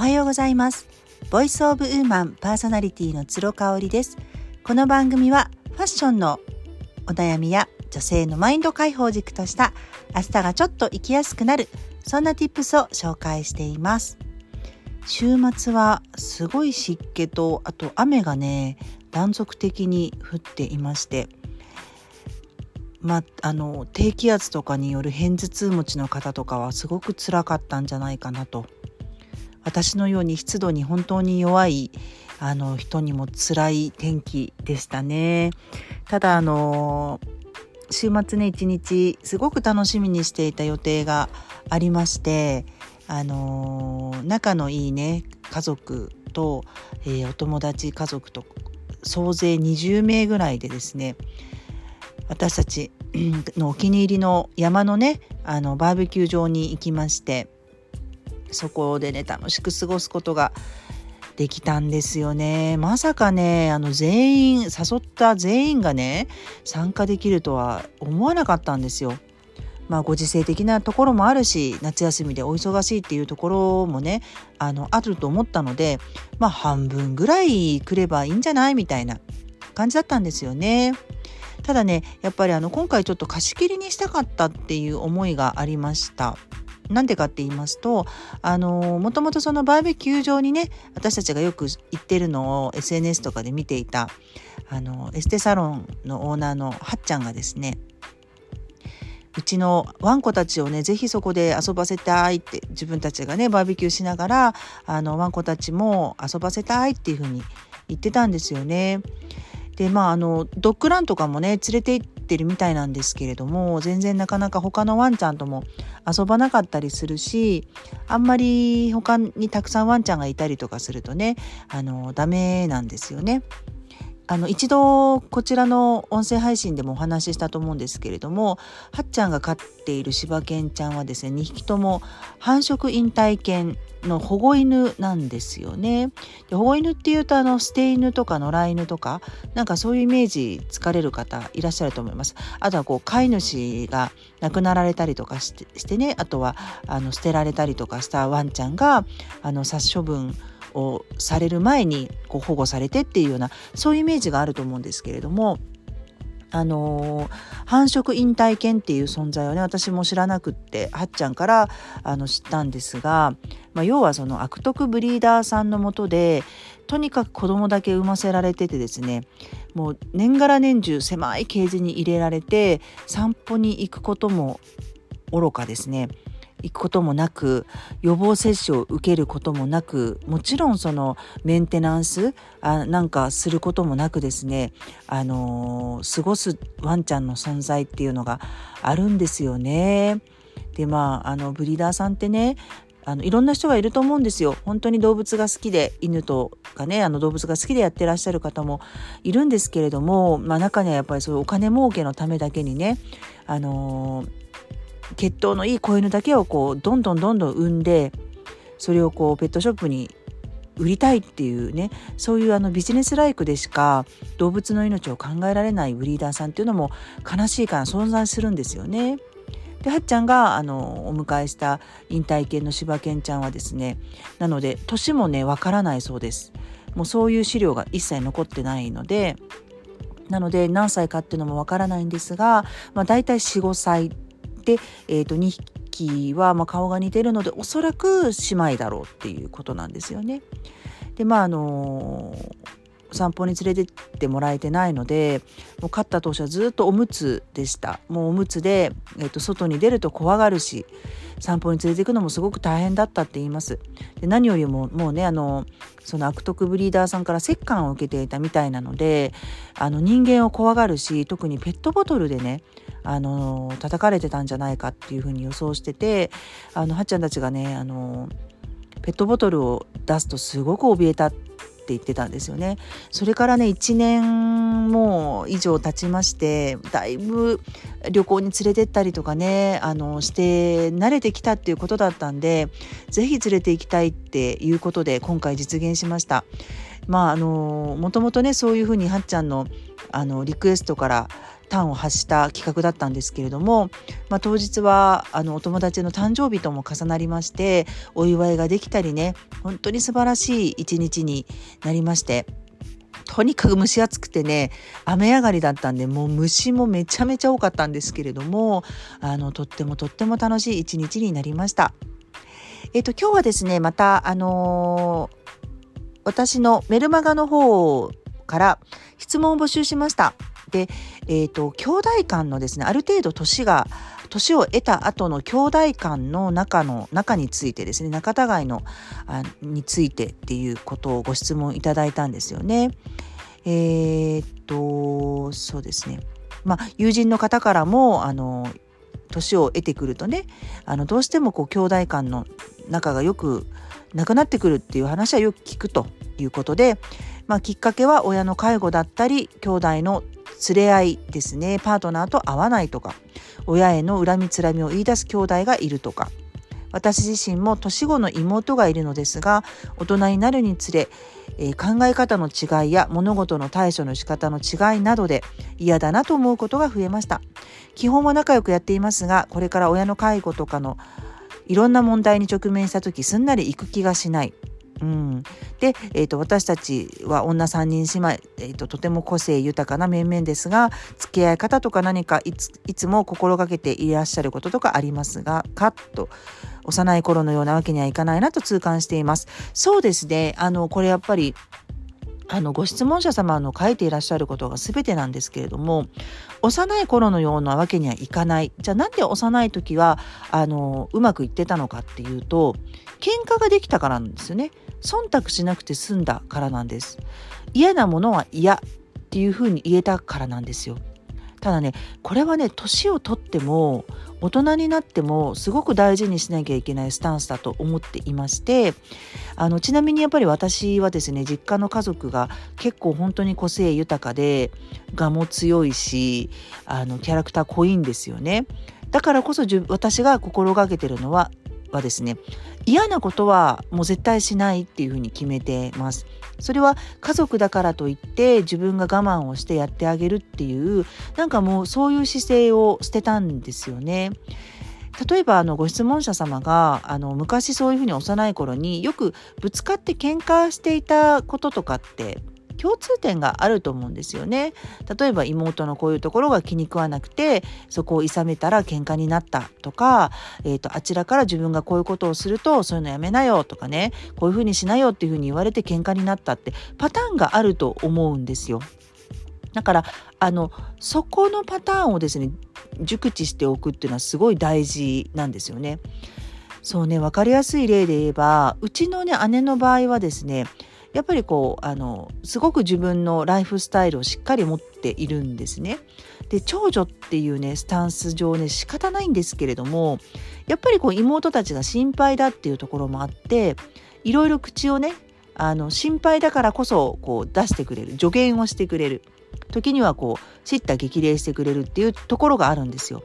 おはようございます。ボイスオブウーマンパーソナリティの鶴香織です。この番組はファッションのお悩みや女性のマインド解放軸とした明日がちょっと生きやすくなるそんな tips を紹介しています。週末はすごい湿気とあと雨がね断続的に降っていましてまあの低気圧とかによる片頭痛持ちの方とかはすごく辛かったんじゃないかなと私のように湿度に本当に弱いあの人にも辛い天気でしたね。ただあの週末ね一日すごく楽しみにしていた予定がありましてあの仲のいいね家族と、えー、お友達家族と総勢20名ぐらいでですね私たちのお気に入りの山のねあのバーベキュー場に行きましてそこでね楽しく過ごすことができたんですよねまさかねあの全員誘った全員がね参加できるとは思わなかったんですよ。まあ、ご時世的なところもあるし夏休みでお忙しいっていうところもねあのあると思ったのでまあ半分ぐらい来ればいいんじゃないみたいな感じだったんですよね。ただねやっぱりあの今回ちょっと貸し切りにしたかったっていう思いがありました。なんでかって言いますと、あのもともとそのバーベキュー場にね、私たちがよく行ってるのを SNS とかで見ていた、あのエステサロンのオーナーのはっちゃんがですね、うちのワンコたちをね、ぜひそこで遊ばせたいって、自分たちがね、バーベキューしながら、あの、ワンコたちも遊ばせたいっていうふうに言ってたんですよね。でまああのドッグランとかもね連れて行っててるみたいなんですけれども全然なかなか他のワンちゃんとも遊ばなかったりするしあんまり他にたくさんワンちゃんがいたりとかするとねあのダメなんですよね。あの一度こちらの音声配信でもお話ししたと思うんですけれどもはっちゃんが飼っている柴犬ちゃんはですね2匹とも繁殖引退犬の保護犬なんですよね。で保護犬っていうとあの捨て犬とか野良犬とかなんかそういうイメージつかれる方いらっしゃると思います。あとはこう飼い主が亡くなられたりとかしてしてねあとはあの捨てられたりとかしたワンちゃんがあの殺処分をされる前にこう保護されてっていうようなそういうイメージがあると思うんですけれどもあのー、繁殖引退犬っていう存在をね私も知らなくってはっちゃんからあの知ったんですが、まあ、要はその悪徳ブリーダーさんのもとでとにかく子供だけ産ませられててですねもう年がら年中狭いケージに入れられて散歩に行くことも愚かですね。行くこともなく予防接種を受けることもなくもちろんそのメンテナンスあなんかすることもなくですねあのー、過ごすワンちゃんの存在っていうのがあるんですよね。でまああのブリーダーさんってねあのいろんな人がいると思うんですよ。本当に動物が好きで犬とかねあの動物が好きでやってらっしゃる方もいるんですけれども、まあ、中にはやっぱりそういうお金儲けのためだけにねあのー血統のいい子犬だけをこうどんどんどんどん産んでそれをこうペットショップに売りたいっていうねそういうあのビジネスライクでしか動物の命を考えられないブリーダーさんっていうのも悲しいから存在するんですよね。ではっちゃんがあのお迎えした引退犬の柴犬ちゃんはですねなので年もねわからないそうです。もうそういう資料が一切残ってないのでなので何歳かっていうのもわからないんですが、まあ、大体45歳で、えー、と2匹はま顔が似てるのでおそらく姉妹だろうっていうことなんですよね。でまああの散歩に連れてってもらえてないのでもう飼った当初はずっとおむつでしたもうおむつで、えー、と外に出ると怖がるし散歩に連れて行くのもすごく大変だったって言います。で何よりももうねあのその悪徳ブリーダーさんから折檻を受けていたみたいなのであの人間を怖がるし特にペットボトルでねあの叩かれてたんじゃないかっていうふうに予想しててあのはっちゃんたちがねあのペットボトルを出すとすごく怯えたって言ってたんですよね。それからね1年も以上経ちましてだいぶ旅行に連れてったりとかねあのして慣れてきたっていうことだったんで是非連れて行きたいっていうことで今回実現しました。まああのもともとねそういうふうにはっちゃんのあのリクエストから端を発した企画だったんですけれども、まあ、当日はあのお友達の誕生日とも重なりましてお祝いができたりね本当に素晴らしい一日になりましてとにかく蒸し暑くてね雨上がりだったんでもう虫もめちゃめちゃ多かったんですけれどもあのとってもとっても楽しい一日になりました。えっ、と今日はですねまたあのー、私のメルマガの方から質問を募集しました。で、えっ、ー、と兄弟間のですねある程度年が年を得た後の兄弟間の中の中についてですね仲違いのあについてっていうことをご質問いただいたんですよね。えー、っとそうですねまあ友人の方からもあの年を得てくるとねあのどうしてもこう兄弟間の仲がよくなくなってくるっていう話はよく聞くということで、まあ、きっかけは親の介護だったり兄弟の連れ合いですね。パートナーと会わないとか親への恨みつらみを言い出す兄弟がいるとか。私自身も年子の妹がいるのですが大人になるにつれ、えー、考え方の違いや物事の対処の仕方の違いなどで嫌だなと思うことが増えました。基本は仲良くやっていますがこれから親の介護とかのいろんな問題に直面した時すんなり行く気がしない。うん、で、えーと、私たちは女3人姉妹、えーと、とても個性豊かな面々ですが付き合い方とか何かいついつも心がけていらっしゃることとかありますがかと幼い頃のようなわけにはいかないなと痛感しています。そうですねあのこれやっぱりあのご質問者様の書いていらっしゃることが全てなんですけれども幼い頃のようなわけにはいかない。じゃあなんで幼い時はあのうまくいってたのかっていうと喧嘩ができたからなんですよね。忖度しなくて済んだからなんです。嫌なものは嫌っていうふうに言えたからなんですよ。ただねこれはね年をとっても大人になってもすごく大事にしなきゃいけないスタンスだと思っていましてあのちなみにやっぱり私はですね実家の家族が結構本当に個性豊かで我も強いしあのキャラクター濃いんですよね。だからこそ私が心がけてるのははですね嫌なことはもう絶対しないっていうふうに決めてます。それは家族だからといって自分が我慢をしてやってあげるっていうなんかもうそういう姿勢を捨てたんですよね。例えばあのご質問者様があの昔そういうふうに幼い頃によくぶつかって喧嘩していたこととかって共通点があると思うんですよね。例えば妹のこういうところが気に食わなくてそこを諌めたら喧嘩になったとか、えーと、あちらから自分がこういうことをするとそういうのやめなよとかねこういうふうにしなよっていうふうに言われて喧嘩になったってパターンがあると思うんですよ。だからあのそこのパターンをですね熟知しておくっていうのはすごい大事なんですよね。そうね分かりやすい例で言えばうちのね姉の場合はですねやっぱりこうあのすごく自分のライフスタイルをしっかり持っているんですね。で長女っていうねスタンス上ね仕方ないんですけれどもやっぱりこう妹たちが心配だっていうところもあっていろいろ口をねあの心配だからこそこう出してくれる助言をしてくれる時にはこう叱咤激励してくれるっていうところがあるんですよ。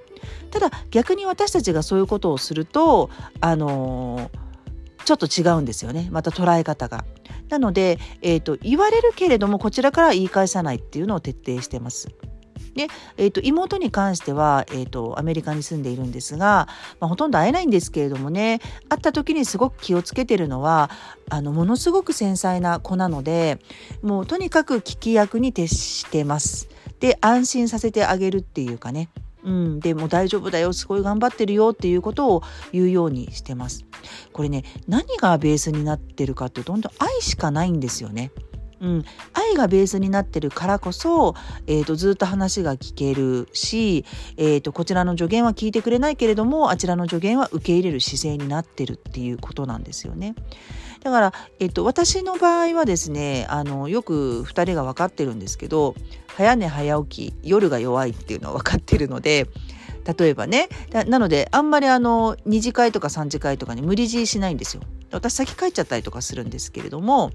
ただ逆に私たちがそういうことをするとあのーちょっと違うんですよねまた捉え方が。なので、えーと、言われるけれどもこちらから言い返さないっていうのを徹底してます。で、えーと、妹に関しては、えーと、アメリカに住んでいるんですが、まあ、ほとんど会えないんですけれどもね会った時にすごく気をつけてるのはあのものすごく繊細な子なのでもうとにかく聞き役に徹してます。で安心させてあげるっていうかねうん、でも大丈夫だよすごい頑張ってるよっていうことを言うようにしてます。これね何がベースになってるかってどんどん愛しかないんですよね。うん、愛がベースになってるからこそ、えーと、ずっと話が聞けるし、えーと、こちらの助言は聞いてくれないけれどもあちらの助言は受け入れる姿勢になってるっていうことなんですよね。だから、えっと、私の場合はですねあのよく2人が分かってるんですけど早寝早起き夜が弱いっていうのは分かってるので例えばねなのであんまりあの2次会とか3次会とかに無理強いしないんですよ。私先帰っちゃったりとかするんですけれども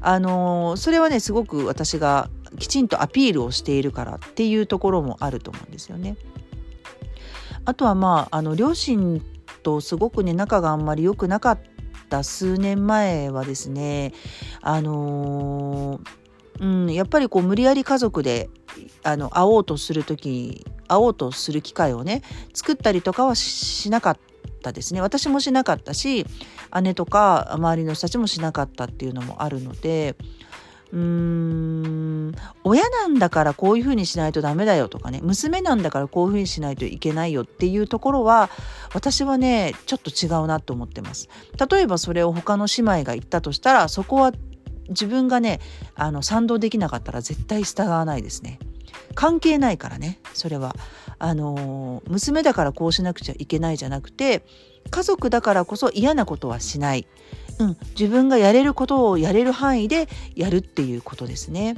あのそれはねすごく私がきちんとアピールをしているからっていうところもあると思うんですよね。あとはまああの両親とすごくね仲があんまり良くなかった数年前はですねあのーうん、やっぱりこう無理やり家族であの会おうとする時会おうとする機会をね作ったりとかはしなかったですね。私もしなかったし姉とか周りの人たちもしなかったっていうのもあるのでうーん親なんだからこういうふうにしないとダメだよとかね娘なんだからこういうふうにしないといけないよっていうところは私はねちょっと違うなと思ってます。例えばそれを他の姉妹が言ったとしたらそこは自分がねあの賛同できなかったら絶対従わないですね。関係ないからねそれは。あの娘だからこうしなくちゃいけないじゃなくて家族だからこそ嫌なことはしない、うん、自分がやれることをやれる範囲でやるっていうことですね。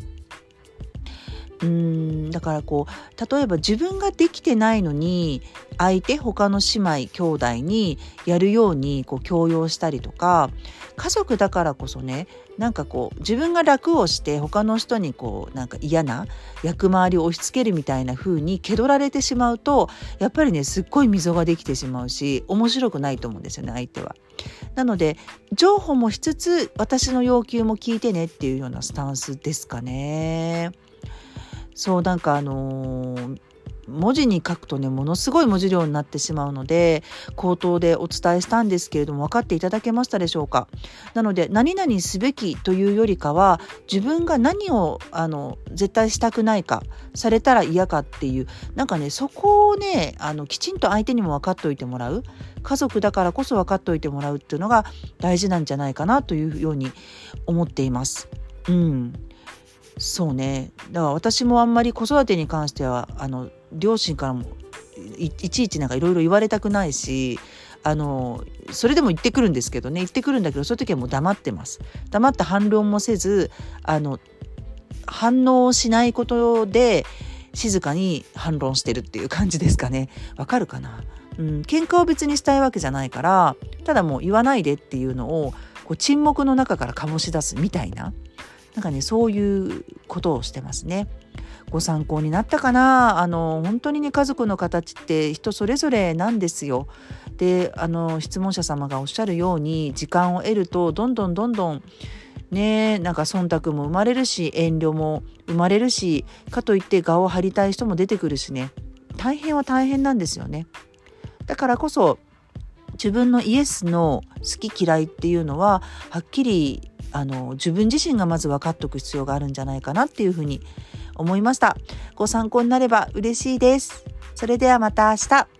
うんだからこう例えば自分ができてないのに相手他の姉妹兄弟にやるようにこう強要したりとか家族だからこそねなんかこう自分が楽をして他の人にこうなんか嫌な役回りを押し付けるみたいな風に蹴取られてしまうとやっぱりねすっごい溝ができてしまうし面白くないと思うんですよね相手は。なので情報もしつつ私の要求も聞いてねっていうようなスタンスですかね。そうなんかあのー文字に書くとねものすごい文字量になってしまうので口頭でお伝えしたんですけれども分かっていただけましたでしょうか？なので何々すべきというよりかは自分が何をあの絶対したくないかされたら嫌かっていうなんかねそこをねあのきちんと相手にも分かっておいてもらう家族だからこそ分かっておいてもらうっていうのが大事なんじゃないかなというように思っています。うんそうね。だから私もあんまり子育てに関してはあの両親からもいちいちなんかいろいろ言われたくないしあのそれでも言ってくるんですけどね。言ってくるんだけどそういう時はもう黙ってます。黙って反論もせずあの反応しないことで静かに反論してるっていう感じですかね。わかるかな？うん、喧嘩を別にしたいわけじゃないからただもう言わないでっていうのをこう沈黙の中から醸し出すみたいな。なんかねそういうことをしてますね。ご参考になったかな？あの本当にね家族の形って人それぞれなんですよ。であの質問者様がおっしゃるように時間を得るとどんどんどんどんねなんか忖度も生まれるし遠慮も生まれるしかといって我を張りたい人も出てくるしね大変は大変なんですよね。だからこそ自分のイエスの好き嫌いっていうのははっきりあの自分自身がまず分かっておく必要があるんじゃないかなっていうふうに思いました。ご参考になれば嬉しいです。それではまた明日。